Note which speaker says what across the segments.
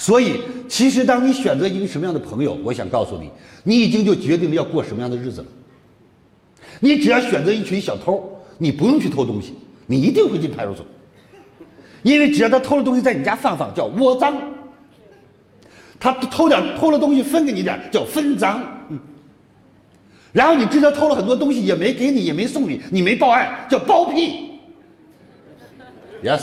Speaker 1: 所以，其实当你选择一个什么样的朋友，我想告诉你，你已经就决定了要过什么样的日子了。你只要选择一群小偷，你不用去偷东西，你一定会进派出所，因为只要他偷了东西在你家放放，叫窝赃；他偷点偷了东西分给你点，叫分赃。嗯。然后你知道偷了很多东西也没给你，也没送你，你没报案，叫包庇。Yes。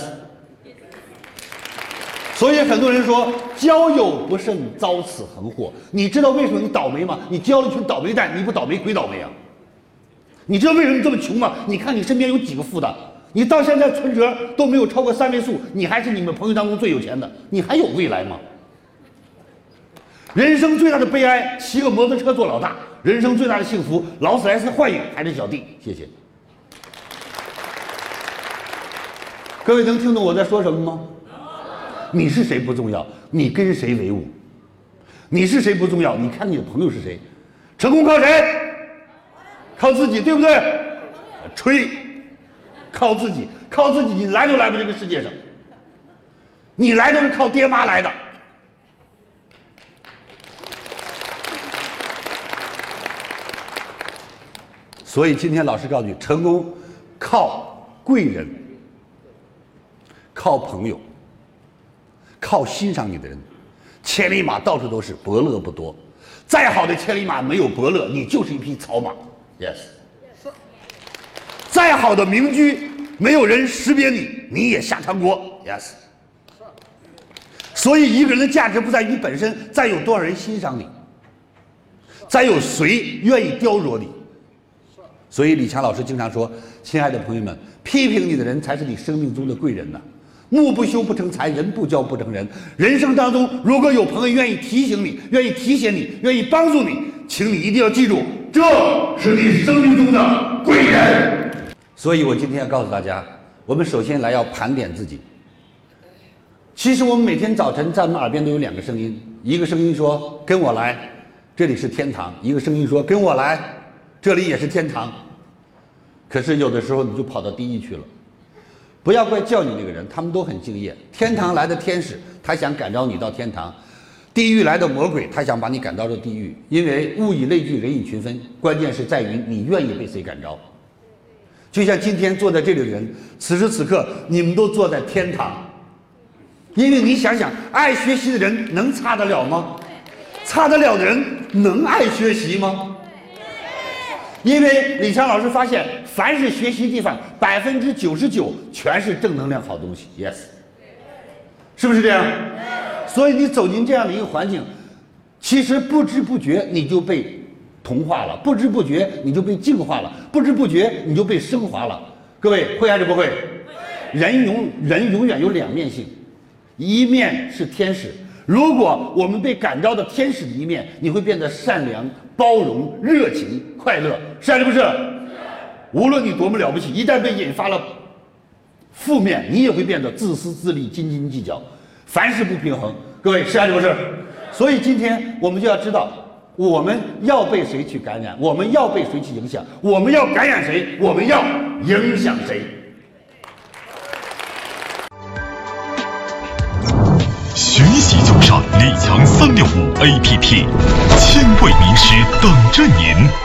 Speaker 1: 所以很多人说交友不慎遭此横祸，你知道为什么你倒霉吗？你交了一群倒霉蛋，你不倒霉鬼倒霉啊！你知道为什么你这么穷吗？你看你身边有几个富的，你到现在存折都没有超过三位数，你还是你们朋友当中最有钱的，你还有未来吗？人生最大的悲哀，骑个摩托车做老大；人生最大的幸福，劳斯莱斯幻影还是小弟。谢谢。各位能听懂我在说什么吗？你是谁不重要，你跟谁为伍？你是谁不重要，你看你的朋友是谁？成功靠谁？靠自己，对不对？吹，靠自己，靠自己，你来都来不这个世界上。你来都是靠爹妈来的。所以今天老师告诉你，成功靠贵人，靠朋友，靠欣赏你的人。千里马到处都是，伯乐不多。再好的千里马没有伯乐，你就是一匹草马。Yes。再好的名驹，没有人识别你，你也下汤锅。Yes。所以一个人的价值不在于本身，在有多少人欣赏你，再有谁愿意雕琢你。所以李强老师经常说：“亲爱的朋友们，批评你的人才是你生命中的贵人呢。木不修不成材，人不教不成人。人生当中，如果有朋友愿意提醒你、愿意提携你、愿意帮助你，请你一定要记住，这是你生命中的贵人。所以我今天要告诉大家，我们首先来要盘点自己。其实我们每天早晨在我们耳边都有两个声音，一个声音说：‘跟我来，这里是天堂’；一个声音说：‘跟我来，这里也是天堂。’可是有的时候你就跑到地狱去了，不要怪叫你那个人，他们都很敬业。天堂来的天使，他想感召你到天堂；地狱来的魔鬼，他想把你赶到这地狱。因为物以类聚，人以群分，关键是在于你愿意被谁感召。就像今天坐在这里的人，此时此刻你们都坐在天堂，因为你想想，爱学习的人能差得了吗？差得了的人能爱学习吗？因为李强老师发现。凡是学习地方，百分之九十九全是正能量好东西。Yes，是不是这样？所以你走进这样的一个环境，其实不知不觉你就被同化了，不知不觉你就被净化了，不知不觉你就被升华了。各位会还是不会？人永人永远有两面性，一面是天使。如果我们被感召的天使的一面，你会变得善良、包容、热情、快乐，是还是不是？无论你多么了不起，一旦被引发了负面，你也会变得自私自利、斤斤计较，凡事不平衡。各位是还是不是？所以今天我们就要知道，我们要被谁去感染，我们要被谁去影响，我们要感染谁，我们要影响谁。
Speaker 2: 学习就上李强三六五 APP，千位名师等着您。